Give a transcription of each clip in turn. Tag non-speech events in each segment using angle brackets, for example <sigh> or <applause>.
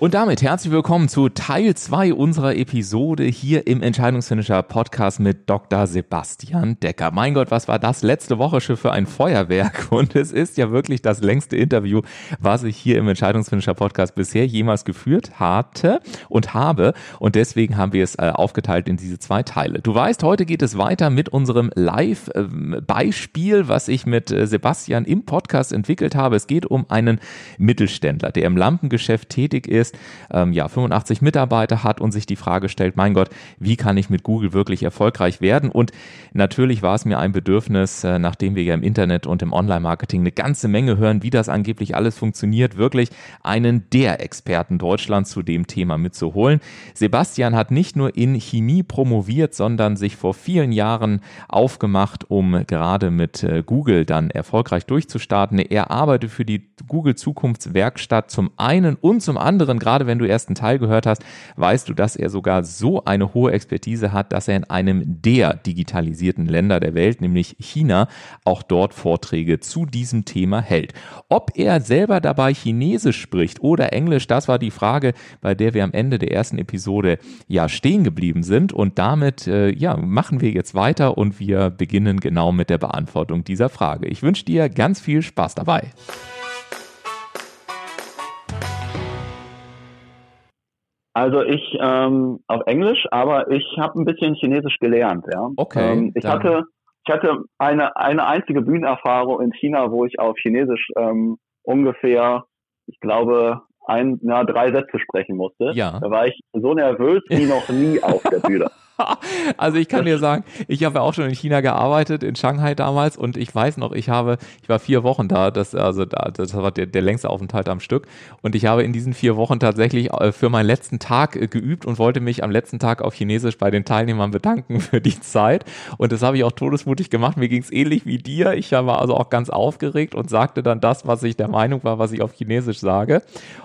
Und damit herzlich willkommen zu Teil 2 unserer Episode hier im Entscheidungsfinisher Podcast mit Dr. Sebastian Decker. Mein Gott, was war das letzte Woche schon für ein Feuerwerk? <laughs> Und es ist ja wirklich das längste Interview, was ich hier im Entscheidungsfinisher Podcast bisher jemals geführt hatte und habe. Und deswegen haben wir es äh, aufgeteilt in diese zwei Teile. Du weißt, heute geht es weiter mit unserem Live-Beispiel, was ich mit äh, Sebastian im Podcast entwickelt habe. Es geht um einen Mittelständler, der im Lampengeschäft tätig ist ist, ähm, ja, 85 Mitarbeiter hat und sich die Frage stellt, mein Gott, wie kann ich mit Google wirklich erfolgreich werden? Und natürlich war es mir ein Bedürfnis, äh, nachdem wir ja im Internet und im Online-Marketing eine ganze Menge hören, wie das angeblich alles funktioniert, wirklich einen der Experten Deutschlands zu dem Thema mitzuholen. Sebastian hat nicht nur in Chemie promoviert, sondern sich vor vielen Jahren aufgemacht, um gerade mit äh, Google dann erfolgreich durchzustarten. Er arbeitet für die Google Zukunftswerkstatt zum einen und zum anderen gerade wenn du erst einen Teil gehört hast, weißt du, dass er sogar so eine hohe Expertise hat, dass er in einem der digitalisierten Länder der Welt, nämlich China, auch dort Vorträge zu diesem Thema hält. Ob er selber dabei Chinesisch spricht oder Englisch, das war die Frage, bei der wir am Ende der ersten Episode ja stehen geblieben sind und damit äh, ja machen wir jetzt weiter und wir beginnen genau mit der Beantwortung dieser Frage. Ich wünsche dir ganz viel Spaß dabei. Also ich ähm, auf Englisch, aber ich habe ein bisschen Chinesisch gelernt, ja. Okay. Ähm, ich dann- hatte ich hatte eine eine einzige Bühnenerfahrung in China, wo ich auf Chinesisch ähm, ungefähr, ich glaube, ein, na, drei Sätze sprechen musste. Ja. Da war ich so nervös wie noch nie auf der Bühne. <laughs> <laughs> Also ich kann dir sagen, ich habe ja auch schon in China gearbeitet, in Shanghai damals und ich weiß noch, ich habe, ich war vier Wochen da, das, also da, das war der, der längste Aufenthalt am Stück und ich habe in diesen vier Wochen tatsächlich äh, für meinen letzten Tag äh, geübt und wollte mich am letzten Tag auf Chinesisch bei den Teilnehmern bedanken <laughs> für die Zeit und das habe ich auch todesmutig gemacht. Mir ging es ähnlich wie dir. Ich war also auch ganz aufgeregt und sagte dann das, was ich der Meinung war, was ich auf Chinesisch sage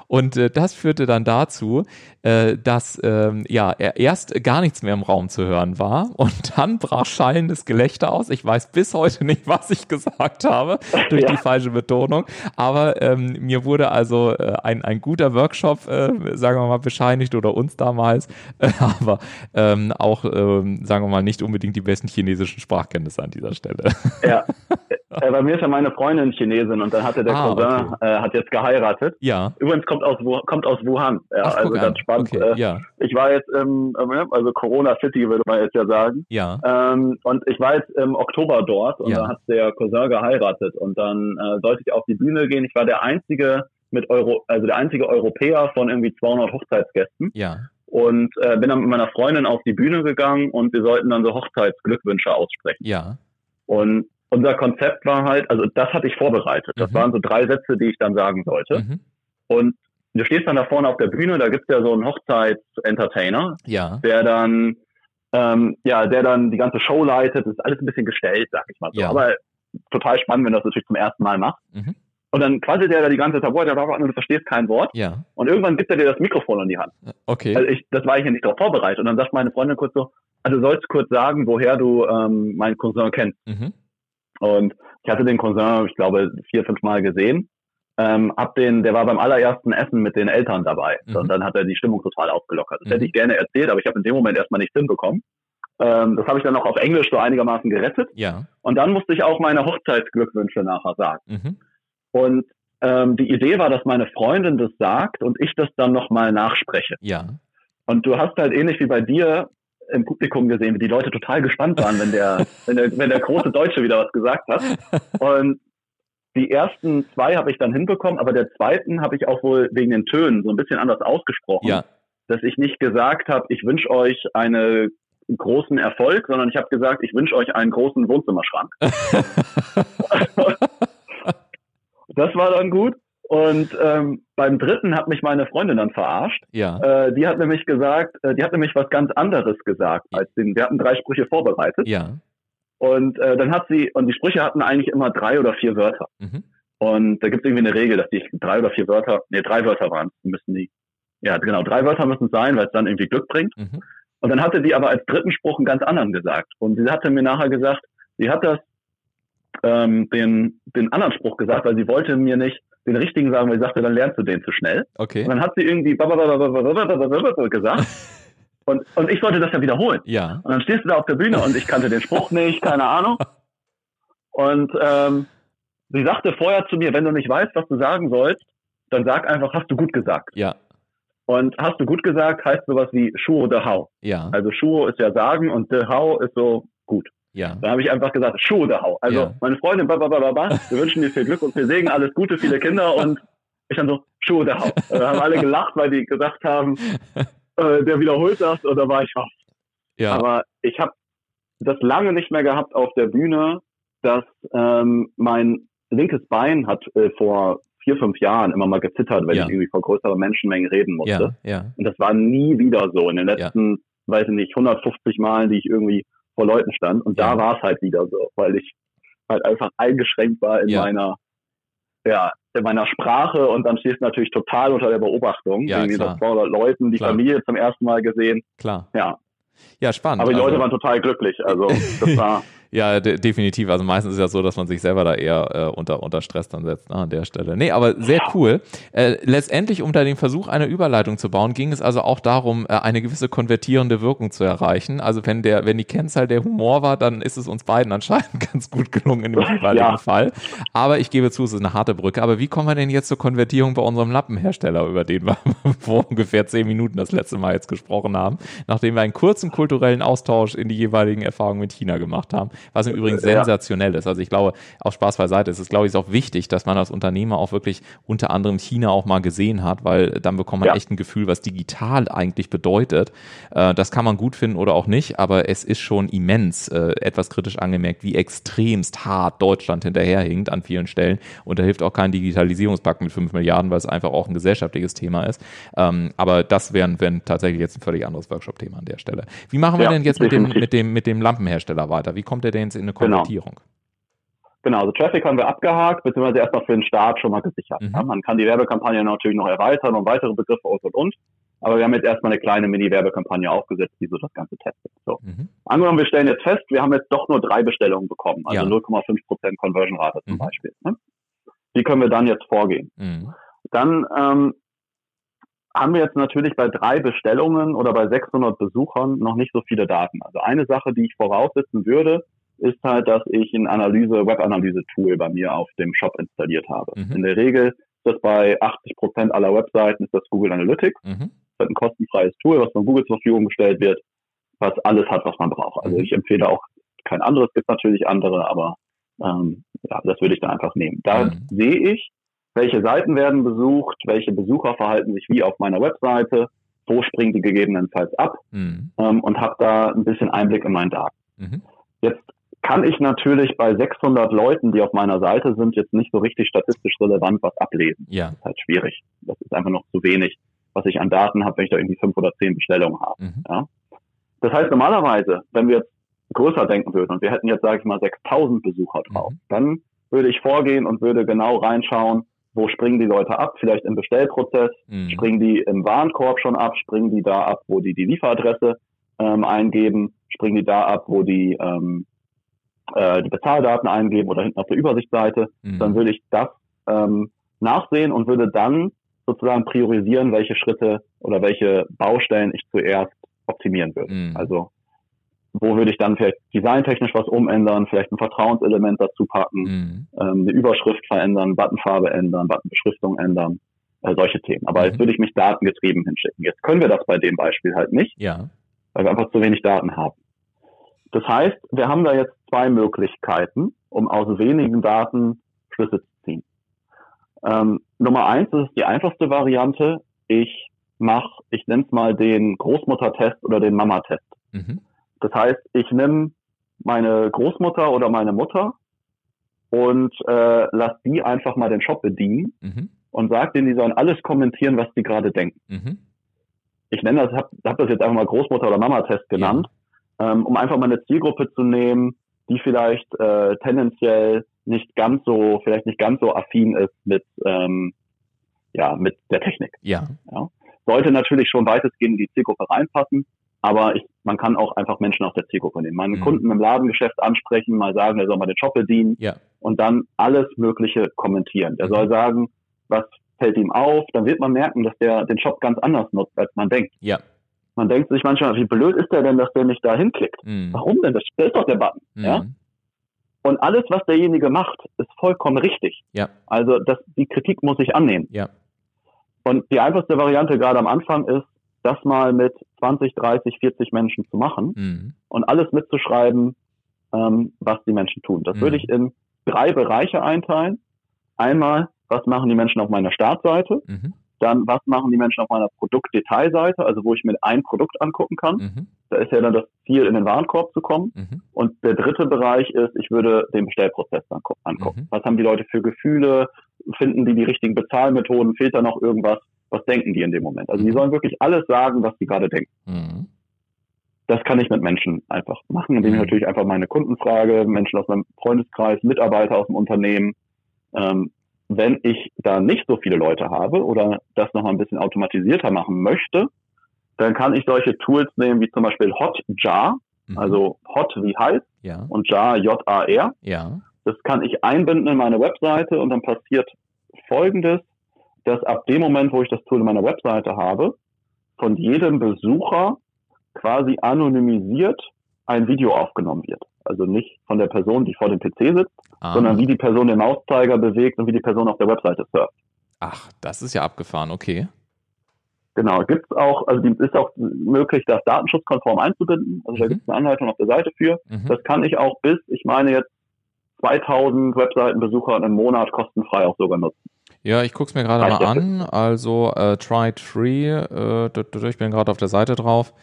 und äh, das führte dann dazu, äh, dass ähm, ja er- erst gar nichts mehr im Raum zu hören war und dann brach schallendes Gelächter aus. Ich weiß bis heute nicht, <laughs> was ich gesagt habe durch Ja. die falsche Betonung, aber ähm, mir wurde also äh, ein, ein guter Workshop, äh, sagen wir mal, bescheinigt oder uns damals, äh, <laughs> aber ähm, auch, ähm, sagen wir mal, nicht unbedingt die besten chinesischen Sprachkenntnisse an dieser Stelle. Ja. <laughs> Äh, bei mir ist ja meine Freundin Chinesin und dann hatte der Ah, Cousin äh, hat jetzt geheiratet. ja. Übrigens kommt aus kommt aus Wuhan. Ja, Ach, also ganz an. spannend. Okay, Äh, ja, Ich war jetzt im, also Corona City würde man jetzt ja sagen. ja. Ähm, und ich war jetzt im Oktober dort und Ja. da hat der Cousin geheiratet und dann äh, sollte ich auf die Bühne gehen. Ich war der einzige mit Euro, also der einzige Europäer von irgendwie 200 Hochzeitsgästen Ja, und äh, bin dann mit meiner Freundin auf die Bühne gegangen und wir sollten dann so Hochzeitsglückwünsche aussprechen. ja, Und unser Konzept war halt, also das hatte ich vorbereitet. Das Mhm. waren so drei Sätze, die ich dann sagen sollte. mhm. Und du stehst dann da vorne auf der Bühne, da gibt's ja so einen Hochzeitsentertainer, ja, der dann ähm, ja, der dann die ganze Show leitet. Das ist alles ein bisschen gestellt, sag ich mal so. Ja. Aber total spannend, wenn du das natürlich zum ersten Mal machst. Mhm. Und dann quasselt der da die ganze Zeit, boah, und du verstehst kein Wort. ja, Und irgendwann gibt er dir das Mikrofon in die Hand. okay. Also ich, das war ich ja nicht darauf vorbereitet. Und dann sagt meine Freundin kurz so, also du sollst kurz sagen, woher du ähm, meinen Cousin kennst. Mhm. Und ich hatte den Cousin, ich glaube, vier, fünf Mal gesehen. Ähm, hab den, der war beim allerersten Essen mit den Eltern dabei. Mhm. Und dann hat er die Stimmung total aufgelockert. Das Mhm. hätte ich gerne erzählt, aber ich habe in dem Moment erstmal nichts hinbekommen. Ähm, das habe ich dann noch auf Englisch so einigermaßen gerettet. Ja, Und dann musste ich auch meine Hochzeitsglückwünsche nachher sagen. mhm. Und ähm, die Idee war, dass meine Freundin das sagt und ich das dann nochmal nachspreche. ja, Und du hast halt ähnlich wie bei dir im Publikum gesehen, wie die Leute total gespannt waren, wenn der, <laughs> wenn der, wenn der große Deutsche wieder was gesagt hat. Und die ersten zwei habe ich dann hinbekommen, aber der zweiten habe ich auch wohl wegen den Tönen so ein bisschen anders ausgesprochen. ja, Dass ich nicht gesagt habe, ich wünsche euch einen großen Erfolg, sondern ich habe gesagt, ich wünsche euch einen großen Wohnzimmerschrank. <laughs> das war dann gut. Und ähm, beim dritten hat mich meine Freundin dann verarscht. Ja. Äh, die hat nämlich gesagt, äh, die hat nämlich was ganz anderes gesagt als den. Wir hatten drei Sprüche vorbereitet. Ja. Und äh, dann hat sie, und die Sprüche hatten eigentlich immer drei oder vier Wörter. Mhm. Und da gibt es irgendwie eine Regel, dass die drei oder vier Wörter, nee, drei Wörter waren, müssen die. Ja, genau, drei Wörter müssen es sein, weil es dann irgendwie Glück bringt. Mhm. Und dann hatte die aber als dritten Spruch einen ganz anderen gesagt. Und sie hatte mir nachher gesagt, sie hat das, ähm, den, den anderen Spruch gesagt, weil sie wollte mir nicht den richtigen sagen, weil sie sagte, dann lernst du den zu schnell. Okay. Und dann hat sie irgendwie gesagt. Und, und ich sollte das ja wiederholen. Ja. Und dann stehst du da auf der Bühne und ich kannte den Spruch nicht, keine Ahnung. Und ähm, sie sagte vorher zu mir, wenn du nicht weißt, was du sagen sollst, dann sag einfach, hast du gut gesagt. Ja. Und hast du gut gesagt heißt sowas wie Schuhe de Hau. Ja. Also Schuhe ist ja sagen und de Hau ist so gut. Ja. Da habe ich einfach gesagt, Schuhe de Hau. Also Ja. meine Freundin, ba, ba, ba, ba, ba, <laughs> wir wünschen dir viel Glück und viel Segen, alles Gute, viele Kinder und ich dann so, Schuhe de Hau. Da haben alle gelacht, weil die gesagt haben, <laughs> äh, der wiederholt das und da war ich raus. Ja. Aber ich habe das lange nicht mehr gehabt auf der Bühne, dass ähm, mein linkes Bein hat äh, vor vier, fünf Jahren immer mal gezittert, wenn Ja. ich irgendwie vor größeren Menschenmengen reden musste. Ja. Ja. Und das war nie wieder so in den letzten, weiß ich nicht, 150 Malen, die ich irgendwie vor Leuten stand. Und Ja. da war es halt wieder so, weil ich halt einfach eingeschränkt war in Ja. meiner, ja, in meiner Sprache und dann stehst du natürlich total unter der Beobachtung. Ja, irgendwie klar. so 200 Leuten, die Klar. Familie zum ersten Mal gesehen. Klar. Ja, Ja, spannend. aber die Also- Leute waren total glücklich. Also das <laughs> war Ja, de definitiv. Also meistens ist ja so, dass man sich selber da eher äh, unter, unter Stress dann setzt ne, an der Stelle. Nee, aber sehr cool. Äh, letztendlich, um da den Versuch einer Überleitung zu bauen, ging es also auch darum, äh, eine gewisse konvertierende Wirkung zu erreichen. Also wenn der, wenn die Kennzahl der Humor war, dann ist es uns beiden anscheinend <laughs> ganz gut gelungen in dem jeweiligen Ja. Fall. Aber ich gebe zu, es ist eine harte Brücke. Aber wie kommen wir denn jetzt zur Konvertierung bei unserem Lappenhersteller, über den wir <laughs> vor ungefähr zehn Minuten das letzte Mal jetzt gesprochen haben, nachdem wir einen kurzen kulturellen Austausch in die jeweiligen Erfahrungen mit China gemacht haben, was im Übrigen Ja. sensationell ist. Also ich glaube, auf Spaß beiseite ist es, glaube ich, auch wichtig, dass man als Unternehmer auch wirklich unter anderem China auch mal gesehen hat, weil dann bekommt man Ja. echt ein Gefühl, was digital eigentlich bedeutet. Äh, das kann man gut finden oder auch nicht, aber es ist schon immens, äh, etwas kritisch angemerkt, wie extremst hart Deutschland hinterherhinkt an vielen Stellen. Und da hilft auch kein Digitalisierungspakt mit 5 Milliarden, weil es einfach auch ein gesellschaftliches Thema ist. Ähm, aber das wäre wär tatsächlich jetzt ein völlig anderes Workshop-Thema an der Stelle. Wie machen wir Ja, denn jetzt mit dem, mit, dem, mit dem Lampenhersteller weiter? Wie kommt jetzt in eine Genau. Konvertierung? Genau, also Traffic haben wir abgehakt, beziehungsweise erstmal für den Start schon mal gesichert. Mhm. Ja, man kann die Werbekampagne natürlich noch erweitern und weitere Begriffe und und und. Aber wir haben jetzt erstmal eine kleine Mini-Werbekampagne aufgesetzt, die so das Ganze testet. So. Mhm. Angenommen, wir stellen jetzt fest, wir haben jetzt doch nur drei Bestellungen bekommen, also Ja. 0,5% Conversion-Rate zum Mhm. Beispiel. Ne? Wie können wir dann jetzt vorgehen? Mhm. Dann ähm, haben wir jetzt natürlich bei drei Bestellungen oder bei 600 Besuchern noch nicht so viele Daten. Also eine Sache, die ich voraussetzen würde, ist halt, dass ich ein Analyse, Web-Analyse-Tool bei mir auf dem Shop installiert habe. Mhm. In der Regel ist das bei 80 Prozent aller Webseiten ist das Google Analytics. Mhm. Das ist ein kostenfreies Tool, was von Google zur Verfügung gestellt wird, was alles hat, was man braucht. Also Mhm. ich empfehle auch kein anderes, gibt natürlich andere, aber ähm, ja, das würde ich da einfach nehmen. Da Mhm. sehe ich, welche Seiten werden besucht, welche Besucher verhalten sich wie auf meiner Webseite, wo springen die gegebenenfalls ab Mhm. ähm, und habe da ein bisschen Einblick in meinen Daten. Mhm. Jetzt kann ich natürlich bei 600 Leuten, die auf meiner Seite sind, jetzt nicht so richtig statistisch relevant was ablesen. Ja. Das ist halt schwierig. Das ist einfach noch zu wenig, was ich an Daten habe, wenn ich da irgendwie fünf oder zehn Bestellungen habe. Mhm. Das heißt, normalerweise, wenn wir jetzt größer denken würden und wir hätten jetzt, sage ich mal, 6000 Besucher drauf, Mhm. dann würde ich vorgehen und würde genau reinschauen, wo springen die Leute ab, vielleicht im Bestellprozess, Mhm. springen die im Warenkorb schon ab, springen die da ab, wo die die Lieferadresse ähm, eingeben, springen die da ab, wo die ähm, äh, die Bezahldaten eingeben oder hinten auf der Übersichtsseite, Mhm. dann würde ich das ähm, nachsehen und würde dann sozusagen priorisieren, welche Schritte oder welche Baustellen ich zuerst optimieren würde. Mhm. Also wo würde ich dann vielleicht designtechnisch was umändern, vielleicht ein Vertrauenselement dazu packen, Mhm. ähm, eine Überschrift verändern, Buttonfarbe ändern, Buttonbeschriftung ändern, äh, solche Themen. Aber Mhm. jetzt würde ich mich datengetrieben hinschicken. Jetzt können wir das bei dem Beispiel halt nicht, Ja. weil wir einfach zu wenig Daten haben. Das heißt, wir haben da jetzt zwei Möglichkeiten, um aus wenigen Daten Schlüsse zu ziehen. Ähm, Nummer eins das ist die einfachste Variante. Ich mache, ich nenne es mal den Großmuttertest oder den Mama-Test. Mhm. Das heißt, ich nehme meine Großmutter oder meine Mutter und äh, lass die einfach mal den Shop bedienen Mhm. und sage denen, die sollen alles kommentieren, was die gerade denken. Mhm. Ich nenne das, habe hab das jetzt einfach mal Großmutter- oder Mama-Test genannt, ja. Ähm, um einfach mal eine Zielgruppe zu nehmen, die vielleicht äh, tendenziell nicht ganz so, vielleicht nicht ganz so affin ist mit, ähm, ja, mit der Technik. Ja. ja. Sollte natürlich schon weitestgehend in die Zielgruppe reinpassen, aber ich, man kann auch einfach Menschen aus der Zielgruppe nehmen. Meinen mhm. Kunden im Ladengeschäft ansprechen, mal sagen, der soll mal den Shop bedienen ja. und dann alles Mögliche kommentieren. Der mhm. soll sagen, was fällt ihm auf, dann wird man merken, dass der den Shop ganz anders nutzt, als man denkt. Ja. Man denkt sich manchmal, wie blöd ist der denn, dass der nicht da hinklickt? Mhm. Warum denn? Das, ist doch der Button. Mhm. Ja? Und alles, was derjenige macht, ist vollkommen richtig. Ja. Also das, die Kritik muss ich annehmen. Ja. Und die einfachste Variante gerade am Anfang ist, das mal mit 20, 30, 40 Menschen zu machen mhm. und alles mitzuschreiben, ähm, was die Menschen tun. Das mhm. würde ich in drei Bereiche einteilen. Einmal, was machen die Menschen auf meiner Startseite? Mhm. Dann, was machen die Menschen auf meiner Produktdetailseite, also wo ich mir ein Produkt angucken kann. Mhm. Da ist ja dann das Ziel, in den Warenkorb zu kommen. Mhm. Und der dritte Bereich ist, ich würde den Bestellprozess angucken. Mhm. Was haben die Leute für Gefühle? Finden die die richtigen Bezahlmethoden? Fehlt da noch irgendwas? Was denken die in dem Moment? Also die mhm. sollen wirklich alles sagen, was sie gerade denken. Mhm. Das kann ich mit Menschen einfach machen, indem ich natürlich einfach meine Kunden frage, Menschen aus meinem Freundeskreis, Mitarbeiter aus dem Unternehmen, ähm, wenn ich da nicht so viele Leute habe oder das noch mal ein bisschen automatisierter machen möchte, dann kann ich solche Tools nehmen wie zum Beispiel Hotjar, mhm. also Hot wie heiß ja. und Jar J-A-R. Ja. Das kann ich einbinden in meine Webseite und dann passiert Folgendes, dass ab dem Moment, wo ich das Tool in meiner Webseite habe, von jedem Besucher quasi anonymisiert ein Video aufgenommen wird. Also nicht von der Person, die vor dem PC sitzt, ah. sondern wie die Person den Mauszeiger bewegt und wie die Person auf der Webseite surft. Ach, das ist ja abgefahren, okay. Genau, gibt es auch, also ist auch möglich, das datenschutzkonform einzubinden. Also mhm. da gibt es eine Anleitung auf der Seite für. Mhm. Das kann ich auch bis, ich meine jetzt 2000 Webseitenbesucher im Monat kostenfrei auch sogar nutzen. Ja, ich gucke es mir gerade mal an. Also äh, Try It Free, äh, ich bin gerade auf der Seite drauf.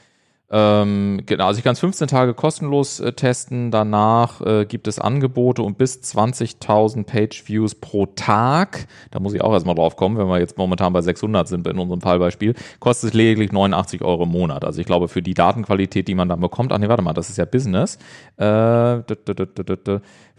Ähm, genau, also ich kann es 15 Tage kostenlos äh, testen. Danach äh, gibt es Angebote um bis 20.000 Page-Views pro Tag. Da muss ich auch erstmal drauf kommen, wenn wir jetzt momentan bei 600 sind in unserem Fallbeispiel. Kostet es lediglich 89 Euro im Monat. Also ich glaube, für die Datenqualität, die man dann bekommt, ach nee, warte mal, das ist ja Business. Äh,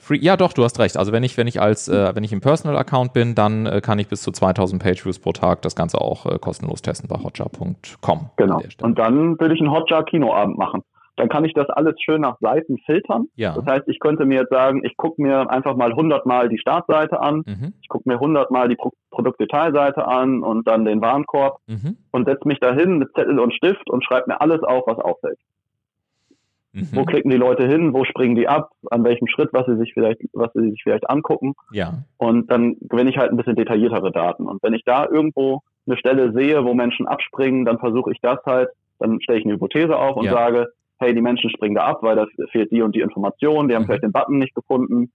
Free, ja, doch, du hast recht. Also wenn ich, wenn ich als, äh, wenn ich im Personal-Account bin, dann äh, kann ich bis zu 2000 Page-Views pro Tag das Ganze auch äh, kostenlos testen bei hotjar.com. Genau. Und dann würde ich einen Hotjar-Kinoabend machen. Dann kann ich das alles schön nach Seiten filtern. Ja. Das heißt, ich könnte mir jetzt sagen, ich gucke mir einfach mal 100 Mal die Startseite an, mhm. ich gucke mir 100 Mal die Pro Produktdetailseite an und dann den Warenkorb mhm. und setze mich dahin mit Zettel und Stift und schreibe mir alles auf, was auffällt. Mhm. Wo klicken die Leute hin? Wo springen die ab? An welchem Schritt, was sie sich vielleicht, was sie sich vielleicht angucken? Ja. Und dann gewinne ich halt ein bisschen detailliertere Daten. Und wenn ich da irgendwo eine Stelle sehe, wo Menschen abspringen, dann versuche ich das halt, dann stelle ich eine Hypothese auf und ja. sage, hey, die Menschen springen da ab, weil da fehlt die und die Information, die haben mhm. vielleicht den Button nicht gefunden.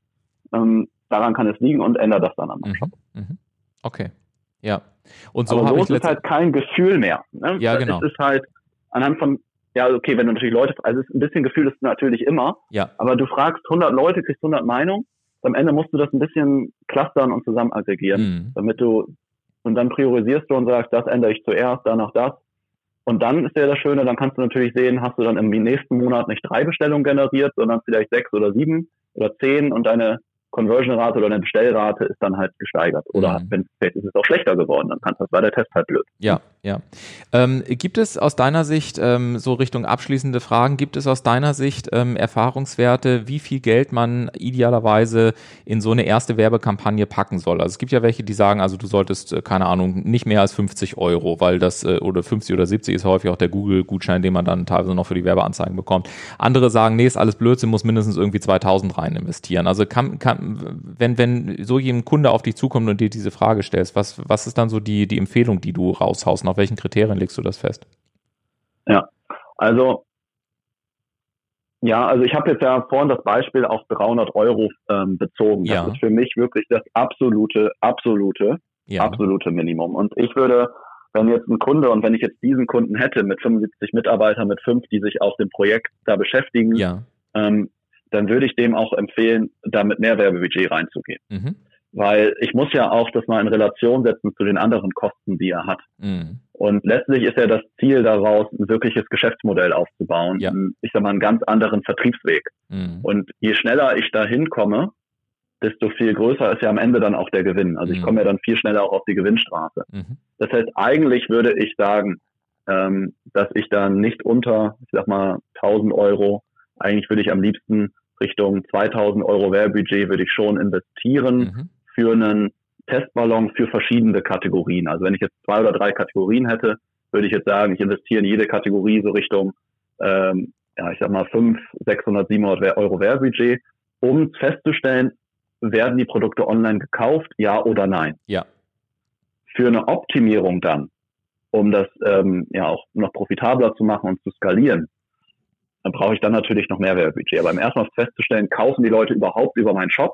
Ähm, daran kann es liegen und ändere das dann an meinem mhm. Shop. Mhm. Okay. Ja. Und so habe ich ist halt kein Gefühl mehr. Ne? Ja, genau. Es ist halt anhand von ja, okay, wenn du natürlich Leute, also ein bisschen Gefühl ist natürlich immer, ja. aber du fragst 100 Leute, kriegst 100 Meinungen, am Ende musst du das ein bisschen clustern und zusammen aggregieren, mhm. damit du, und dann priorisierst du und sagst, das ändere ich zuerst, danach das. Und dann ist ja das Schöne, dann kannst du natürlich sehen, hast du dann im nächsten Monat nicht drei Bestellungen generiert, sondern vielleicht sechs oder sieben oder zehn und deine Conversion-Rate oder eine Bestellrate ist dann halt gesteigert. Oder mhm. wenn vielleicht ist es auch schlechter geworden, dann kann das war der Test halt blöd. Ja, ja. Ähm, gibt es aus deiner Sicht, ähm, so Richtung abschließende Fragen, gibt es aus deiner Sicht ähm, Erfahrungswerte, wie viel Geld man idealerweise in so eine erste Werbekampagne packen soll? Also es gibt ja welche, die sagen, also du solltest, äh, keine Ahnung, nicht mehr als 50 Euro, weil das, äh, oder 50 oder 70 ist häufig auch der Google-Gutschein, den man dann teilweise noch für die Werbeanzeigen bekommt. Andere sagen, nee, ist alles Blödsinn, muss mindestens irgendwie 2000 rein investieren. Also kann, kann wenn, wenn so ein Kunde auf dich zukommt und dir diese Frage stellst, was, was ist dann so die, die Empfehlung, die du raushaust? Nach welchen Kriterien legst du das fest? Ja, also ja, also ich habe jetzt ja vorhin das Beispiel auf 300 Euro ähm, bezogen. Das ja. ist für mich wirklich das absolute, absolute, ja. absolute Minimum. Und ich würde, wenn jetzt ein Kunde und wenn ich jetzt diesen Kunden hätte mit 75 Mitarbeitern, mit fünf, die sich auf dem Projekt da beschäftigen, ja. ähm, dann würde ich dem auch empfehlen, da mit mehr Werbebudget reinzugehen. Mhm. Weil ich muss ja auch das mal in Relation setzen zu den anderen Kosten, die er hat. Mhm. Und letztlich ist ja das Ziel daraus, ein wirkliches Geschäftsmodell aufzubauen. Ja. Ich sag mal, einen ganz anderen Vertriebsweg. Mhm. Und je schneller ich da hinkomme, desto viel größer ist ja am Ende dann auch der Gewinn. Also ich mhm. komme ja dann viel schneller auch auf die Gewinnstraße. Mhm. Das heißt, eigentlich würde ich sagen, ähm, dass ich dann nicht unter, ich sag mal, 1000 Euro, eigentlich würde ich am liebsten Richtung 2000 Euro Werbebudget würde ich schon investieren mhm. Für einen Testballon für verschiedene Kategorien. Also wenn ich jetzt zwei oder drei Kategorien hätte, würde ich jetzt sagen, ich investiere in jede Kategorie so Richtung, ähm, ja, ich sag mal 5, 600, 700 Euro Werbebudget, um festzustellen, werden die Produkte online gekauft, ja oder nein? Ja. Für eine Optimierung dann, um das ähm, ja auch noch profitabler zu machen und zu skalieren, dann brauche ich dann natürlich noch mehr Werbebudget. Aber erstmal festzustellen, kaufen die Leute überhaupt über meinen Shop?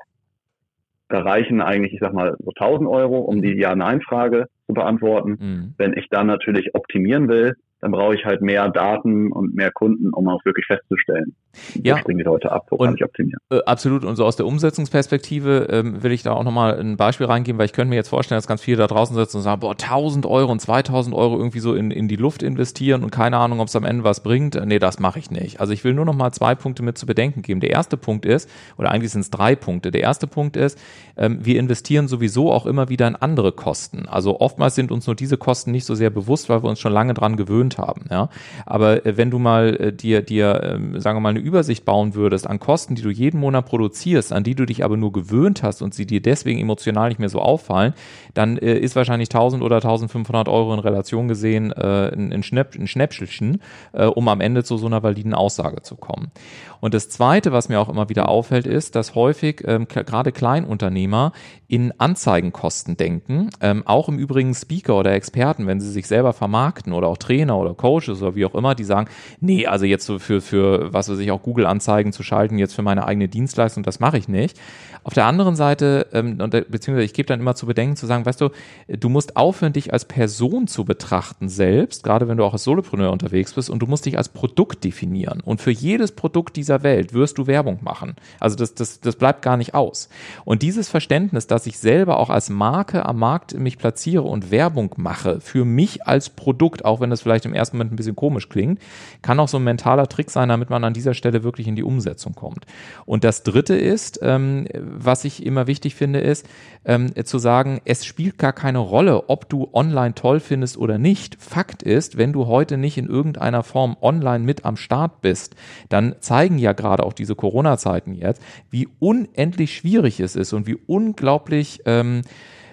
Da reichen eigentlich, ich sag mal, so 1000 Euro, um die Ja-Nein-Frage zu beantworten. Mhm. Wenn ich dann natürlich optimieren will, dann brauche ich halt mehr Daten und mehr Kunden, um auch wirklich festzustellen, ja. springen die Leute ab, wo und, kann ich optimieren. Äh, absolut. Und so aus der Umsetzungsperspektive ähm, will ich da auch nochmal ein Beispiel reingeben, weil ich könnte mir jetzt vorstellen, dass ganz viele da draußen sitzen und sagen, boah, 1000 Euro und 2000 Euro irgendwie so in, in die Luft investieren und keine Ahnung, ob es am Ende was bringt. Nee, das mache ich nicht. Also ich will nur nochmal zwei Punkte mit zu bedenken geben. Der erste Punkt ist, oder eigentlich sind es drei Punkte. Der erste Punkt ist, ähm, wir investieren sowieso auch immer wieder in andere Kosten. Also oftmals sind uns nur diese Kosten nicht so sehr bewusst, weil wir uns schon lange dran gewöhnt haben. Ja? Aber äh, wenn du mal äh, dir, dir äh, sagen wir mal, eine Übersicht bauen würdest an Kosten, die du jeden Monat produzierst, an die du dich aber nur gewöhnt hast und sie dir deswegen emotional nicht mehr so auffallen, dann äh, ist wahrscheinlich 1000 oder 1500 Euro in Relation gesehen äh, ein, ein, Schnäpp, ein Schnäppchelchen, äh, um am Ende zu so einer validen Aussage zu kommen. Und das Zweite, was mir auch immer wieder auffällt, ist, dass häufig ähm, gerade Kleinunternehmer in Anzeigenkosten denken. Ähm, auch im Übrigen Speaker oder Experten, wenn sie sich selber vermarkten oder auch Trainer oder Coaches oder wie auch immer, die sagen, nee, also jetzt so für, für was weiß ich, auch Google-Anzeigen zu schalten, jetzt für meine eigene Dienstleistung, das mache ich nicht. Auf der anderen Seite, ähm, beziehungsweise ich gebe dann immer zu bedenken, zu sagen, weißt du, du musst aufhören, dich als Person zu betrachten selbst, gerade wenn du auch als Solopreneur unterwegs bist, und du musst dich als Produkt definieren. Und für jedes Produkt dieser Welt wirst du Werbung machen. Also das, das, das bleibt gar nicht aus. Und dieses Verständnis, dass ich selber auch als Marke am Markt mich platziere und Werbung mache, für mich als Produkt, auch wenn das vielleicht im ersten Moment ein bisschen komisch klingt, kann auch so ein mentaler Trick sein, damit man an dieser Stelle wirklich in die Umsetzung kommt. Und das dritte ist, ähm, was ich immer wichtig finde, ist ähm, zu sagen, es spielt gar keine Rolle, ob du online toll findest oder nicht. Fakt ist, wenn du heute nicht in irgendeiner Form online mit am Start bist, dann zeigen ja gerade auch diese Corona-Zeiten jetzt, wie unendlich schwierig es ist und wie unglaublich ähm,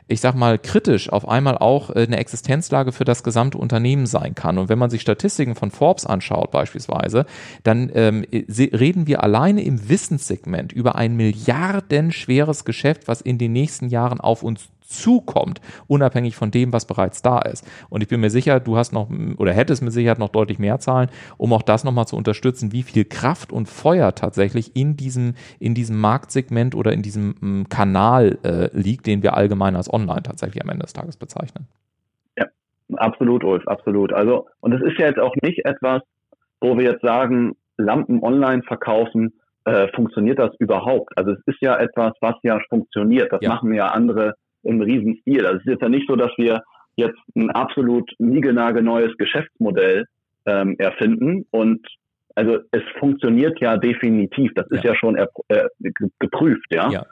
ich sag mal, kritisch auf einmal auch äh, eine Existenzlage für das gesamte Unternehmen sein kann. Und wenn man sich Statistiken von Forbes anschaut beispielsweise, dann ähm, reden wir alleine im Wissenssegment über ein milliardenschweres Geschäft, was in den nächsten Jahren auf uns zukommt, unabhängig von dem, was bereits da ist. Und ich bin mir sicher, du hast noch oder hättest mit Sicherheit noch deutlich mehr Zahlen, um auch das nochmal zu unterstützen, wie viel Kraft und Feuer tatsächlich in diesem, in diesem Marktsegment oder in diesem m, Kanal äh, liegt, den wir allgemein als online tatsächlich am Ende des Tages bezeichnen. Ja, absolut, Ulf, absolut. Also, und es ist ja jetzt auch nicht etwas, wo wir jetzt sagen, Lampen online verkaufen, äh, funktioniert das überhaupt? Also es ist ja etwas, was ja funktioniert. Das ja. machen ja andere im Riesenstil. Also es ist jetzt ja nicht so, dass wir jetzt ein absolut niegelnagelneues Geschäftsmodell ähm, erfinden und also es funktioniert ja definitiv. Das ist ja, ja schon äh, geprüft, ja. ja.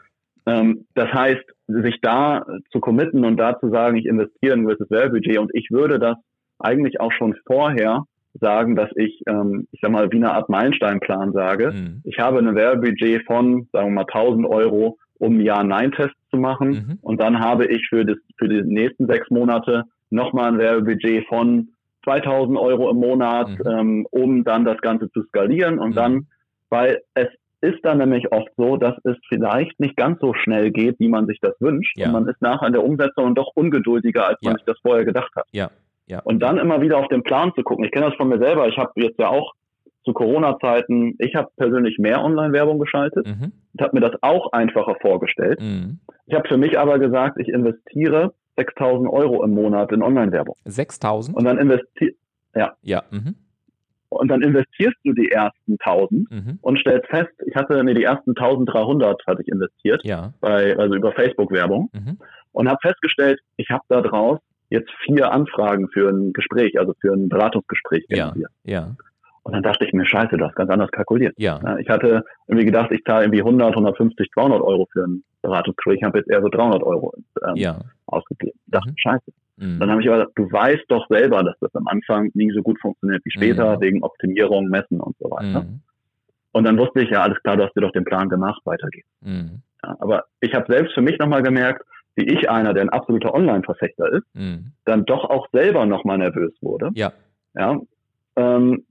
Ähm, das heißt, sich da zu committen und da zu sagen, ich investiere ein gewisses Werbebudget und ich würde das eigentlich auch schon vorher sagen, dass ich, ähm, ich sag mal, wie eine Art Meilensteinplan sage. Mhm. Ich habe ein Werbebudget von, sagen wir mal, 1000 Euro um Ja-Nein-Tests zu machen. Mhm. Und dann habe ich für, das, für die nächsten sechs Monate nochmal ein Werbebudget von 2000 Euro im Monat, mhm. ähm, um dann das Ganze zu skalieren. Und mhm. dann, weil es ist dann nämlich oft so, dass es vielleicht nicht ganz so schnell geht, wie man sich das wünscht. Ja. Und man ist nachher in der Umsetzung doch ungeduldiger, als ja. man sich das vorher gedacht hat. Ja. Ja. Und dann immer wieder auf den Plan zu gucken. Ich kenne das von mir selber. Ich habe jetzt ja auch zu Corona-Zeiten, ich habe persönlich mehr Online-Werbung geschaltet mhm. und habe mir das auch einfacher vorgestellt. Mhm. Ich habe für mich aber gesagt, ich investiere 6.000 Euro im Monat in Online-Werbung. 6.000? Und dann investiere, ja. Ja. Mhm. Und dann investierst du die ersten 1000 mhm. und stellst fest, ich hatte, nee, die ersten 1300 hatte ich investiert, ja. bei, also über Facebook-Werbung mhm. und habe festgestellt, ich habe da draus jetzt vier Anfragen für ein Gespräch, also für ein Beratungsgespräch. Ja, ja. Und dann dachte ich mir, scheiße, das ganz anders kalkuliert. Ja. Ich hatte irgendwie gedacht, ich zahle irgendwie 100, 150, 200 Euro für ein Beratungsgespräch. Ich habe jetzt eher so 300 Euro ähm, ja. ausgegeben. Ich dachte, mhm. scheiße. Mhm. Dann habe ich aber, du weißt doch selber, dass das am Anfang nie so gut funktioniert wie später, mhm. wegen Optimierung, Messen und so weiter. Mhm. Und dann wusste ich, ja, alles klar, du hast dir doch den Plan gemacht, weitergeht. Mhm. Ja, aber ich habe selbst für mich nochmal gemerkt, wie ich einer, der ein absoluter Online-Verfechter ist, mhm. dann doch auch selber nochmal nervös wurde. Ja. Ja. Ähm,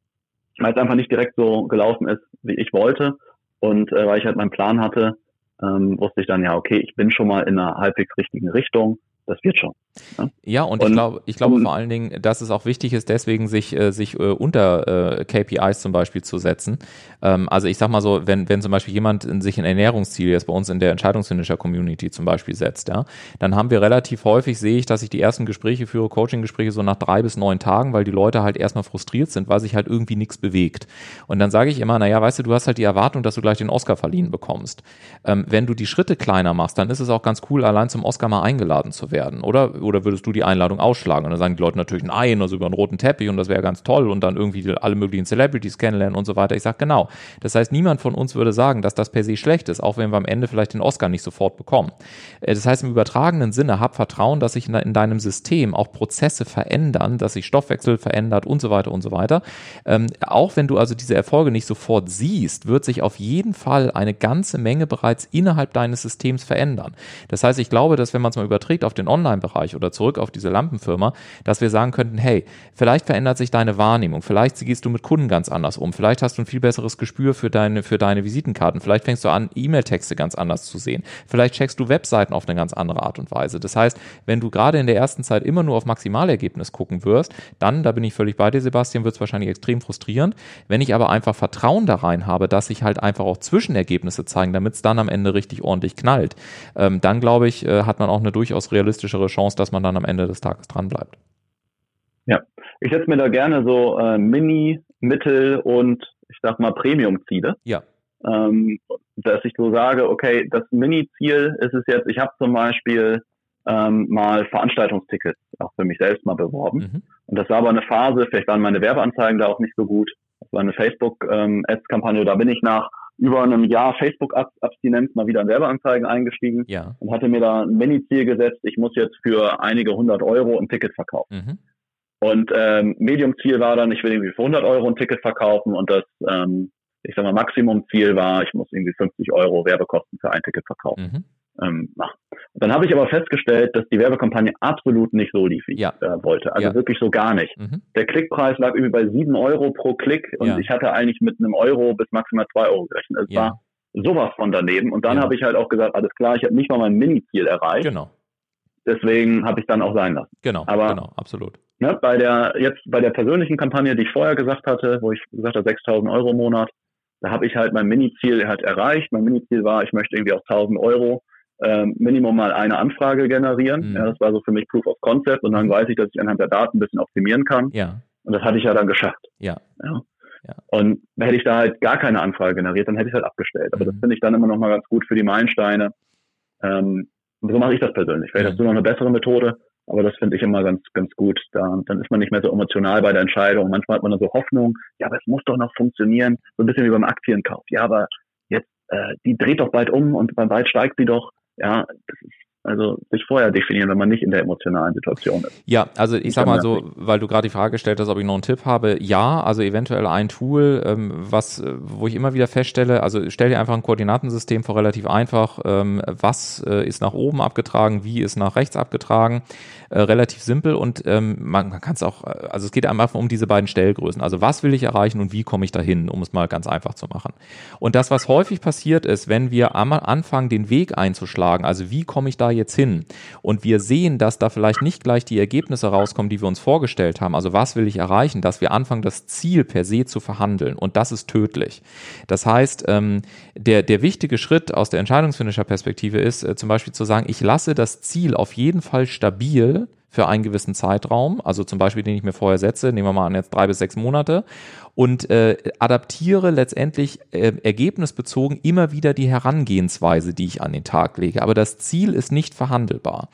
weil es einfach nicht direkt so gelaufen ist, wie ich wollte. Und äh, weil ich halt meinen Plan hatte, ähm, wusste ich dann ja, okay, ich bin schon mal in einer halbwegs richtigen Richtung das wird schon. Ne? Ja, und, und ich glaube, ich glaube vor allen Dingen, dass es auch wichtig ist, deswegen sich, äh, sich äh, unter äh, KPIs zum Beispiel zu setzen. Ähm, also ich sag mal so, wenn, wenn zum Beispiel jemand sich ein Ernährungsziel jetzt bei uns in der Entscheidungsfinisher-Community zum Beispiel setzt, ja, dann haben wir relativ häufig, sehe ich, dass ich die ersten Gespräche führe, Coaching-Gespräche so nach drei bis neun Tagen, weil die Leute halt erstmal frustriert sind, weil sich halt irgendwie nichts bewegt. Und dann sage ich immer, naja, weißt du, du hast halt die Erwartung, dass du gleich den Oscar verliehen bekommst. Ähm, wenn du die Schritte kleiner machst, dann ist es auch ganz cool, allein zum Oscar mal eingeladen zu werden werden, oder? Oder würdest du die Einladung ausschlagen? Und dann sagen die Leute natürlich nein, also über einen roten Teppich und das wäre ganz toll und dann irgendwie alle möglichen Celebrities kennenlernen und so weiter. Ich sage genau. Das heißt, niemand von uns würde sagen, dass das per se schlecht ist, auch wenn wir am Ende vielleicht den Oscar nicht sofort bekommen. Äh, das heißt, im übertragenen Sinne, hab Vertrauen, dass sich in deinem System auch Prozesse verändern, dass sich Stoffwechsel verändert und so weiter und so weiter. Ähm, auch wenn du also diese Erfolge nicht sofort siehst, wird sich auf jeden Fall eine ganze Menge bereits innerhalb deines Systems verändern. Das heißt, ich glaube, dass wenn man es mal überträgt auf den Online-Bereich oder zurück auf diese Lampenfirma, dass wir sagen könnten, hey, vielleicht verändert sich deine Wahrnehmung, vielleicht gehst du mit Kunden ganz anders um, vielleicht hast du ein viel besseres Gespür für deine, für deine Visitenkarten, vielleicht fängst du an, E-Mail-Texte ganz anders zu sehen, vielleicht checkst du Webseiten auf eine ganz andere Art und Weise. Das heißt, wenn du gerade in der ersten Zeit immer nur auf Maximalergebnis gucken wirst, dann, da bin ich völlig bei dir, Sebastian, wird es wahrscheinlich extrem frustrierend. Wenn ich aber einfach Vertrauen da rein habe, dass sich halt einfach auch Zwischenergebnisse zeigen, damit es dann am Ende richtig ordentlich knallt, ähm, dann glaube ich, äh, hat man auch eine durchaus realistische realistischere Chance, dass man dann am Ende des Tages dran bleibt. Ja, ich setze mir da gerne so äh, Mini, Mittel und ich sag mal Premium-Ziele. Ja. Ähm, dass ich so sage, okay, das Mini-Ziel ist es jetzt, ich habe zum Beispiel ähm, mal Veranstaltungstickets auch für mich selbst mal beworben. Mhm. Und das war aber eine Phase, vielleicht waren meine Werbeanzeigen da auch nicht so gut. Das war eine Facebook-Ads-Kampagne, ähm, da bin ich nach über einem Jahr Facebook-Abstinenz mal wieder in Werbeanzeigen eingestiegen ja. und hatte mir da ein Mini-Ziel gesetzt, ich muss jetzt für einige hundert Euro ein Ticket verkaufen. Mhm. Und ähm, Medium-Ziel war dann, ich will irgendwie für 100 Euro ein Ticket verkaufen und das, ähm, ich sag mal, Maximum-Ziel war, ich muss irgendwie 50 Euro Werbekosten für ein Ticket verkaufen. Mhm ähm, machen. Dann habe ich aber festgestellt, dass die Werbekampagne absolut nicht so lief, wie ja. ich äh, wollte. Also ja. wirklich so gar nicht. Mhm. Der Klickpreis lag irgendwie bei sieben Euro pro Klick und ja. ich hatte eigentlich mit einem Euro bis maximal zwei Euro gerechnet. Es war sowas von daneben. Und dann habe ich halt auch gesagt, alles klar, ich habe nicht mal mein Mini-Ziel erreicht. Genau. Deswegen habe ich dann auch sein lassen. Genau, aber, genau, absolut. Ne, bei der, jetzt bei der persönlichen Kampagne, die ich vorher gesagt hatte, wo ich gesagt habe, 6000 Euro im Monat, da habe ich halt mein Mini-Ziel halt erreicht. Mein Mini-Ziel war, ich möchte irgendwie auf 1000 Euro ähm, Minimum mal eine Anfrage generieren. Mhm. Ja, das war so für mich Proof of Concept und dann mhm. weiß ich, dass ich anhand der Daten ein bisschen optimieren kann. Ja. Und das hatte ich ja dann geschafft. Ja. ja. ja. Und hätte ich da halt gar keine Anfrage generiert, dann hätte ich es halt abgestellt. Aber mhm. das finde ich dann immer noch mal ganz gut für die Meilensteine. Ähm, so mache ich das persönlich. Vielleicht mhm. hast du noch eine bessere Methode, aber das finde ich immer ganz, ganz gut. Da, dann ist man nicht mehr so emotional bei der Entscheidung. Manchmal hat man dann so Hoffnung, ja, aber es muss doch noch funktionieren. So ein bisschen wie beim Aktienkauf. Ja, aber jetzt, äh, die dreht doch bald um und beim bald steigt sie doch. Ja, das ist also sich vorher definieren, wenn man nicht in der emotionalen Situation ist. Ja, also ich sag mal so, weil du gerade die Frage gestellt hast, ob ich noch einen Tipp habe. Ja, also eventuell ein Tool, ähm, was, wo ich immer wieder feststelle, also stell dir einfach ein Koordinatensystem vor, relativ einfach. Ähm, was äh, ist nach oben abgetragen, wie ist nach rechts abgetragen? Äh, relativ simpel und ähm, man, man kann es auch, also es geht einfach um diese beiden Stellgrößen. Also was will ich erreichen und wie komme ich dahin, um es mal ganz einfach zu machen. Und das, was häufig passiert ist, wenn wir am Anfang den Weg einzuschlagen, also wie komme ich da jetzt hin? Und wir sehen, dass da vielleicht nicht gleich die Ergebnisse rauskommen, die wir uns vorgestellt haben. Also was will ich erreichen? Dass wir anfangen, das Ziel per se zu verhandeln. Und das ist tödlich. Das heißt, ähm, der, der wichtige Schritt aus der Entscheidungsfinisher-Perspektive ist äh, zum Beispiel zu sagen, ich lasse das Ziel auf jeden Fall stabil für einen gewissen Zeitraum, also zum Beispiel, den ich mir vorher setze, nehmen wir mal an jetzt drei bis sechs Monate und äh, adaptiere letztendlich äh, ergebnisbezogen immer wieder die Herangehensweise, die ich an den Tag lege. Aber das Ziel ist nicht verhandelbar.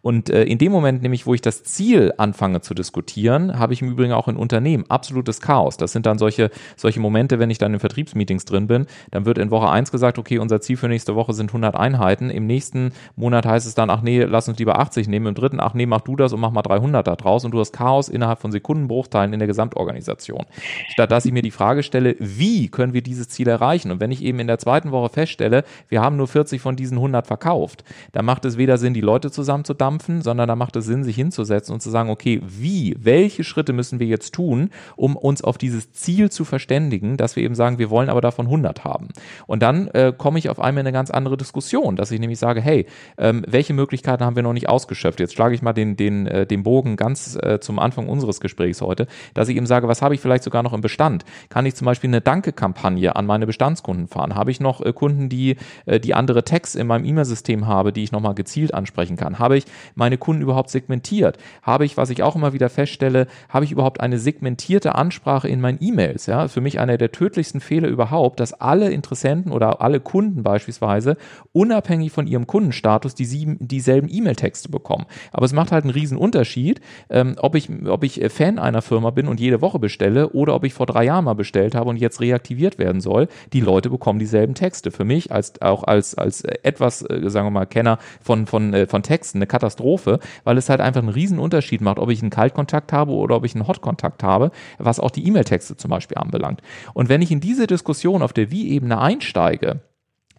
Und äh, in dem Moment nämlich, wo ich das Ziel anfange zu diskutieren, habe ich im Übrigen auch in Unternehmen absolutes Chaos. Das sind dann solche, solche Momente, wenn ich dann in Vertriebsmeetings drin bin, dann wird in Woche eins gesagt, okay, unser Ziel für nächste Woche sind 100 Einheiten. Im nächsten Monat heißt es dann, ach nee, lass uns lieber 80 nehmen. Im dritten, ach nee, mach du das und mach mal 300 da draus. Und du hast Chaos innerhalb von Sekundenbruchteilen in der Gesamtorganisation. Statt dass ich mir die Frage stelle, wie können wir dieses Ziel erreichen? Und wenn ich eben in der zweiten Woche feststelle, wir haben nur 40 von diesen 100 verkauft, dann macht es weder Sinn, die Leute zusammenzudampfen, sondern da macht es Sinn, sich hinzusetzen und zu sagen, okay, wie, welche Schritte müssen wir jetzt tun, um uns auf dieses Ziel zu verständigen, dass wir eben sagen, wir wollen aber davon 100 haben. Und dann äh, komme ich auf einmal in eine ganz andere Diskussion, dass ich nämlich sage, hey, ähm, welche Möglichkeiten haben wir noch nicht ausgeschöpft? Jetzt schlage ich mal den, den, äh, den Bogen ganz äh, zum Anfang unseres Gesprächs heute, dass ich eben sage, was habe ich vielleicht sogar noch im Bestand? Kann ich zum Beispiel eine Danke-Kampagne an meine Bestandskunden fahren? Habe ich noch äh, Kunden, die, äh, die andere Tags in meinem E-Mail-System habe, die ich nochmal gezielt ansprechen kann? Habe ich meine Kunden überhaupt segmentiert? Habe ich, was ich auch immer wieder feststelle, habe ich überhaupt eine segmentierte Ansprache in meinen E-Mails? Ja, für mich einer der tödlichsten Fehler überhaupt, dass alle Interessenten oder alle Kunden beispielsweise unabhängig von ihrem Kundenstatus die sieben, dieselben E-Mail-Texte bekommen. Aber es macht halt einen riesen Unterschied, ähm, ob ich, ob ich Fan einer Firma bin und jede Woche bestelle oder ob ich vor drei Jahren mal bestellt habe und jetzt reaktiviert werden soll. Die Leute bekommen dieselben Texte. Für mich als auch als als etwas, äh, sagen wir mal, Kenner von von äh, von Texten eine Katastrophe, weil es halt einfach einen riesen Unterschied macht, ob ich einen Kaltkontakt habe oder ob ich einen Hotkontakt habe, was auch die E-Mail-Texte zum Beispiel anbelangt. Und wenn ich in diese Diskussion auf der Wie-Ebene einsteige,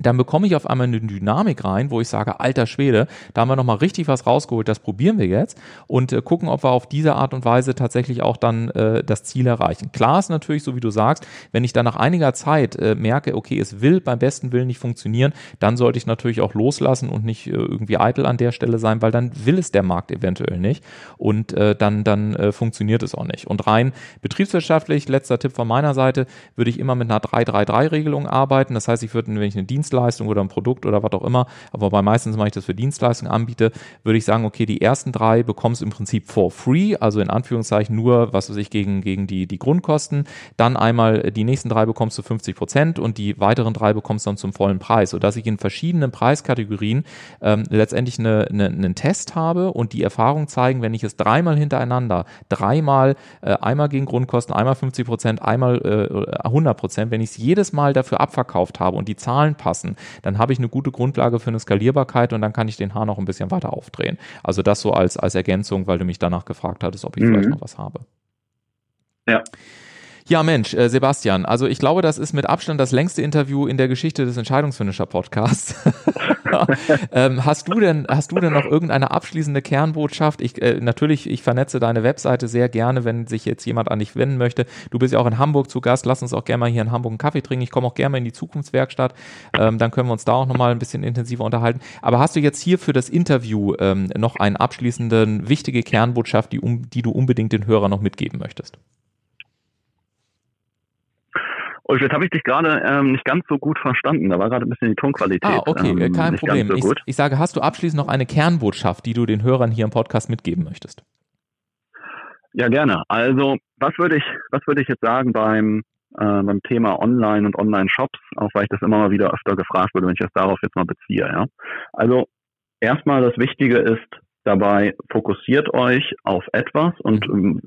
dann bekomme ich auf einmal eine Dynamik rein, wo ich sage, alter Schwede, da haben wir nochmal richtig was rausgeholt, das probieren wir jetzt und äh, gucken, ob wir auf diese Art und Weise tatsächlich auch dann äh, das Ziel erreichen. Klar ist natürlich, so wie du sagst, wenn ich dann nach einiger Zeit äh, merke, okay, es will beim besten Willen nicht funktionieren, dann sollte ich natürlich auch loslassen und nicht äh, irgendwie eitel an der Stelle sein, weil dann will es der Markt eventuell nicht und äh, dann, dann äh, funktioniert es auch nicht. Und rein betriebswirtschaftlich, letzter Tipp von meiner Seite, würde ich immer mit einer 3-3-3-Regelung arbeiten. Das heißt, ich würde, wenn ich eine Dienst Dienstleistung oder ein Produkt oder was auch immer, aber bei meistens mache ich das für Dienstleistungen anbiete, würde ich sagen, okay, die ersten drei bekommst du im Prinzip for free, also in Anführungszeichen nur, was weiß ich, gegen, gegen die, die Grundkosten. Dann einmal die nächsten drei bekommst du 50 Prozent und die weiteren drei bekommst du dann zum vollen Preis, sodass ich in verschiedenen Preiskategorien ähm, letztendlich eine, eine, einen Test habe und die Erfahrung zeigen, wenn ich es dreimal hintereinander, dreimal, äh, einmal gegen Grundkosten, einmal 50 Prozent, einmal äh, 100 Prozent, wenn ich es jedes Mal dafür abverkauft habe und die Zahlen passen, passen, dann habe ich eine gute Grundlage für eine Skalierbarkeit und dann kann ich den Haar noch ein bisschen weiter aufdrehen. Also das so als, als Ergänzung, weil du mich danach gefragt hattest, ob ich mhm. vielleicht noch was habe. Ja. Ja, Mensch, äh, Sebastian, also ich glaube, das ist mit Abstand das längste Interview in der Geschichte des Entscheidungsfinisher Podcasts. <laughs> <laughs> ähm, hast du denn, hast du denn noch irgendeine abschließende Kernbotschaft? Ich, äh, natürlich, ich vernetze deine Webseite sehr gerne, wenn sich jetzt jemand an dich wenden möchte. Du bist ja auch in Hamburg zu Gast. Lass uns auch gerne mal hier in Hamburg einen Kaffee trinken. Ich komme auch gerne mal in die Zukunftswerkstatt. Ähm, dann können wir uns da auch nochmal ein bisschen intensiver unterhalten. Aber hast du jetzt hier für das Interview ähm, noch einen abschließenden, wichtige Kernbotschaft, die, um, die du unbedingt den Hörern noch mitgeben möchtest? Und jetzt habe ich dich gerade ähm, nicht ganz so gut verstanden. Da war gerade ein bisschen die Tonqualität. Ah, okay, ähm, kein Problem. So ich, ich, sage, hast du abschließend noch eine Kernbotschaft, die du den Hörern hier im Podcast mitgeben möchtest? Ja, gerne. Also, was würde ich, was würde ich jetzt sagen beim, äh, beim Thema Online und Online-Shops, auch weil ich das immer mal wieder öfter gefragt wurde, wenn ich das darauf jetzt mal beziehe. Ja? Also, erstmal das Wichtige ist dabei, fokussiert euch auf etwas und ähm,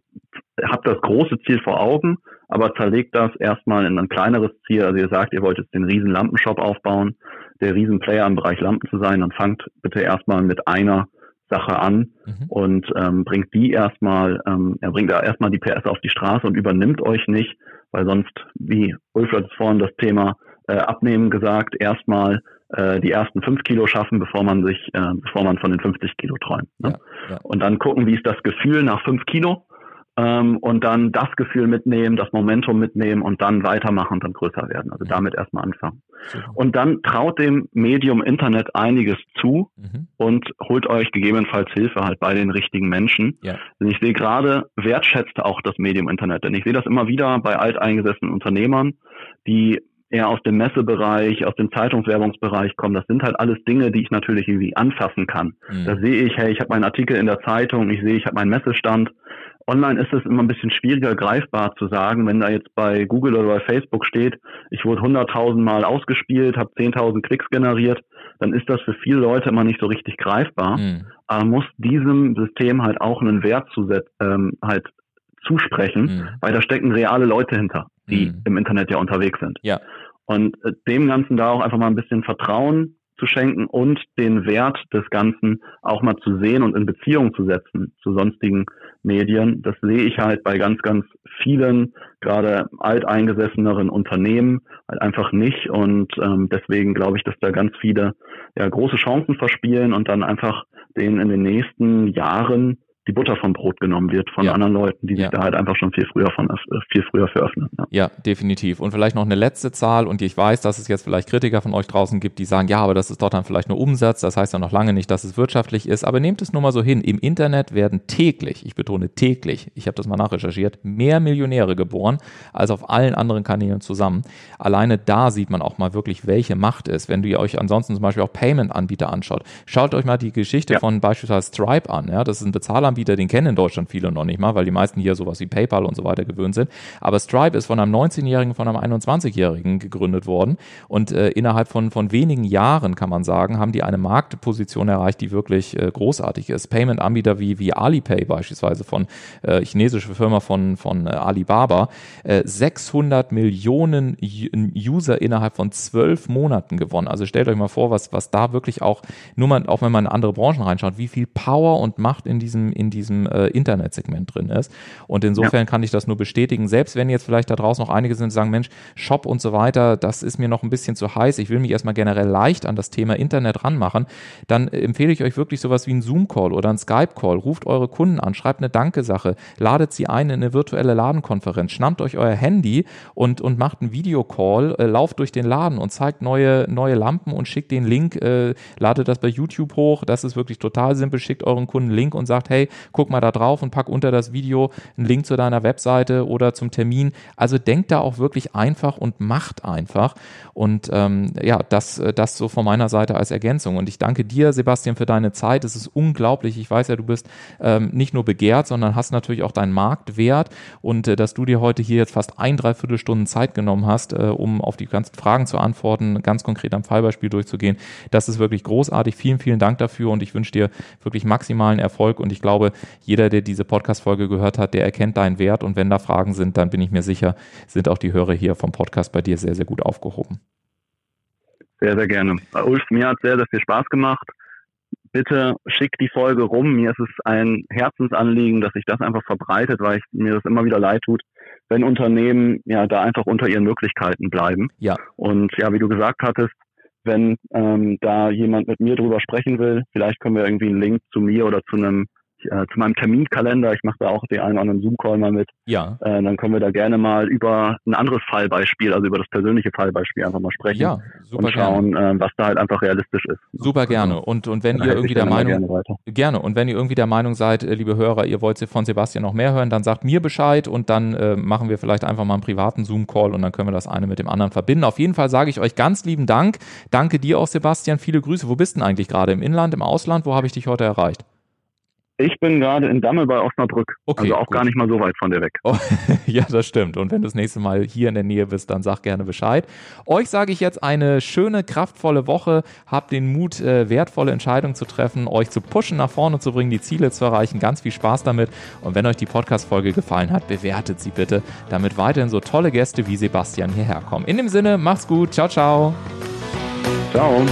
habt das große Ziel vor Augen, aber zerlegt das erstmal in ein kleineres Ziel. Also ihr sagt, ihr wollt jetzt den riesen Lampenshop aufbauen, der Riesenplayer im Bereich Lampen zu sein, dann fangt bitte erstmal mit einer Sache an mhm. und ähm, bringt die erstmal, ähm, er bringt da erstmal die PS auf die Straße und übernimmt euch nicht, weil sonst, wie Ulf hat vorhin das Thema äh, Abnehmen gesagt, erstmal äh, die ersten fünf Kilo schaffen, bevor man sich, äh, bevor man von den 50 Kilo träumt. Ne? Ja, ja. Und dann gucken, wie ist das Gefühl nach fünf Kilo ähm, und dann das Gefühl mitnehmen, das Momentum mitnehmen und dann weitermachen und dann größer werden. Also damit erstmal anfangen. Und dann traut dem Medium Internet einiges zu mhm. und holt euch gegebenenfalls Hilfe halt bei den richtigen Menschen. Ja. Denn ich sehe gerade, wertschätzt auch das Medium Internet. Denn ich sehe das immer wieder bei alteingesessenen Unternehmern, die eher aus dem Messebereich, aus dem Zeitungswerbungsbereich kommen. Das sind halt alles Dinge, die ich natürlich irgendwie anfassen kann. Mhm. Da sehe ich, hey, ich habe meinen Artikel in der Zeitung, ich sehe, ich habe meinen Messestand online ist es immer ein bisschen schwieriger greifbar zu sagen, wenn da jetzt bei Google oder bei Facebook steht, ich wurde 100.000 Mal ausgespielt, habe 10.000 Klicks generiert, dann ist das für viele Leute immer nicht so richtig greifbar. Mhm. Aber muss diesem System halt auch einen Wert zu ähm, halt zusprechen, mhm. weil da stecken reale Leute hinter, die mhm. im Internet ja unterwegs sind. Ja. Und äh, dem Ganzen da auch einfach mal ein bisschen Vertrauen zu schenken und den Wert des Ganzen auch mal zu sehen und in Beziehung zu setzen zu sonstigen Medien. Das sehe ich halt bei ganz, ganz vielen, gerade alteingesesseneren Unternehmen halt einfach nicht. Und ähm, deswegen glaube ich, dass da ganz viele ja, große Chancen verspielen und dann einfach denen in den nächsten Jahren die Butter vom Brot genommen wird von ja. anderen Leuten, die sich ja. da halt einfach schon viel früher von äh, viel früher für öffnen. Ja. ja. definitiv. Und vielleicht noch eine letzte Zahl, und ich weiß, dass es jetzt vielleicht Kritiker von euch draußen gibt, die sagen, ja, aber das ist doch dann vielleicht nur Umsatz, das heißt ja noch lange nicht, dass es wirtschaftlich ist, aber nehmt es nur mal so hin. Im Internet werden täglich, ich betone täglich, ich habe das mal nachrecherchiert, mehr Millionäre geboren als auf allen anderen Kanälen zusammen. Alleine da sieht man auch mal wirklich, welche Macht ist. Wenn du euch ansonsten zum Beispiel auch Payment-Anbieter anschaut, schaut euch mal die Geschichte von beispielsweise Stripe an. Ja, das ist ein Bezahler Anbieter, den kennen in Deutschland viele noch nicht mal, weil die meisten hier sowas wie PayPal und so weiter gewöhnt sind. Aber Stripe ist von einem 19-Jährigen, von einem 21-Jährigen gegründet worden und äh, innerhalb von, von wenigen Jahren, kann man sagen, haben die eine Marktposition erreicht, die wirklich äh, großartig ist. Payment-Anbieter wie, wie Alipay beispielsweise von äh, chinesische Firma von, von äh, Alibaba, äh, 600 Millionen User innerhalb von zwölf Monaten gewonnen. Also stellt euch mal vor, was, was da wirklich auch, nur mal, auch wenn man in andere Branchen reinschaut, wie viel Power und Macht in diesem, in diesem äh, Internetsegment drin ist. Und insofern ja. kann ich das nur bestätigen. Selbst wenn jetzt vielleicht da draußen noch einige sind, die sagen, Mensch, Shop und so weiter, das ist mir noch ein bisschen zu heiß. Ich will mich erstmal generell leicht an das Thema Internet ranmachen. Dann empfehle ich euch wirklich sowas wie ein Zoom-Call oder ein Skype-Call. Ruft eure Kunden an, schreibt eine Danke-Sache, ladet sie ein in eine virtuelle Ladenkonferenz, schnappt euch euer Handy und, und macht einen Videocall, äh, lauft durch den Laden und zeigt neue, neue Lampen und schickt den Link, äh, ladet das bei YouTube hoch. Das ist wirklich total simpel. Schickt euren Kunden einen Link und sagt, hey, guck mal da drauf und pack unter das Video einen Link zu deiner Webseite oder zum Termin. Also denkt da auch wirklich einfach und macht einfach. Und ähm, ja, das, das so von meiner Seite als Ergänzung. Und ich danke dir, Sebastian, für deine Zeit. Es ist unglaublich. Ich weiß ja, du bist ähm, nicht nur begehrt, sondern hast natürlich auch deinen Marktwert. Und äh, dass du dir heute hier jetzt fast ein, dreiviertel Stunden Zeit genommen hast, äh, um auf die ganzen Fragen zu antworten, ganz konkret am Fallbeispiel durchzugehen, das ist wirklich großartig. Vielen, vielen Dank dafür und ich wünsche dir wirklich maximalen Erfolg. Und ich glaube, jeder, der diese Podcast-Folge gehört hat, der erkennt deinen Wert und wenn da Fragen sind, dann bin ich mir sicher, sind auch die Hörer hier vom Podcast bei dir sehr, sehr gut aufgehoben. Sehr, sehr gerne. Ulf, mir hat sehr, sehr viel Spaß gemacht. Bitte schick die Folge rum. Mir ist es ein Herzensanliegen, dass sich das einfach verbreitet, weil ich, mir das immer wieder leid tut, wenn Unternehmen ja da einfach unter ihren Möglichkeiten bleiben. Ja. Und ja, wie du gesagt hattest, wenn ähm, da jemand mit mir drüber sprechen will, vielleicht können wir irgendwie einen Link zu mir oder zu einem äh, zu meinem Terminkalender. Ich mache da auch den einen oder anderen Zoom-Call mal mit. Ja. Äh, dann können wir da gerne mal über ein anderes Fallbeispiel, also über das persönliche Fallbeispiel einfach mal sprechen. Ja, super und schauen, äh, was da halt einfach realistisch ist. Super gerne. Und, und wenn ihr irgendwie der Meinung, gerne, gerne, Und wenn ihr irgendwie der Meinung seid, äh, liebe Hörer, ihr wollt von Sebastian noch mehr hören, dann sagt mir Bescheid und dann äh, machen wir vielleicht einfach mal einen privaten Zoom-Call und dann können wir das eine mit dem anderen verbinden. Auf jeden Fall sage ich euch ganz lieben Dank. Danke dir auch, Sebastian. Viele Grüße. Wo bist du denn eigentlich gerade? Im Inland, im Ausland? Wo habe ich dich heute erreicht? Ich bin gerade in Damme bei Osnabrück. Okay, also auch gut. gar nicht mal so weit von dir weg. Oh, <laughs> ja, das stimmt. Und wenn du das nächste Mal hier in der Nähe bist, dann sag gerne Bescheid. Euch sage ich jetzt eine schöne, kraftvolle Woche. Habt den Mut, äh, wertvolle Entscheidungen zu treffen, euch zu pushen, nach vorne zu bringen, die Ziele zu erreichen. Ganz viel Spaß damit. Und wenn euch die Podcast-Folge gefallen hat, bewertet sie bitte, damit weiterhin so tolle Gäste wie Sebastian hierher kommen. In dem Sinne, macht's gut. Ciao, ciao. Ciao.